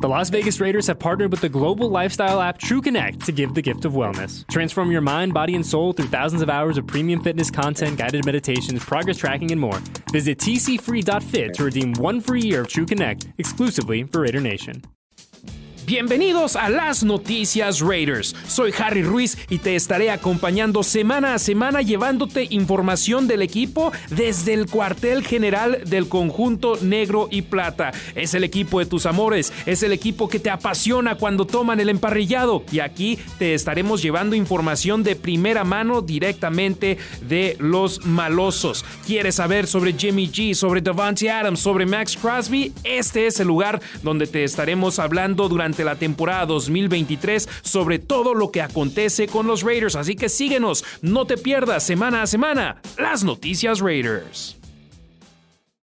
The Las Vegas Raiders have partnered with the global lifestyle app TrueConnect to give the gift of wellness. Transform your mind, body, and soul through thousands of hours of premium fitness content, guided meditations, progress tracking, and more. Visit tcfree.fit to redeem one free year of TrueConnect exclusively for Raider Nation. Bienvenidos a las noticias Raiders. Soy Harry Ruiz y te estaré acompañando semana a semana llevándote información del equipo desde el cuartel general del conjunto negro y plata. Es el equipo de tus amores, es el equipo que te apasiona cuando toman el emparrillado y aquí te estaremos llevando información de primera mano directamente de los malosos. ¿Quieres saber sobre Jimmy G, sobre Devante Adams, sobre Max Crosby? Este es el lugar donde te estaremos hablando la temporada 2023 sobre todo lo que acontece con los Raiders. Así que síguenos, no te pierdas semana a semana las noticias Raiders.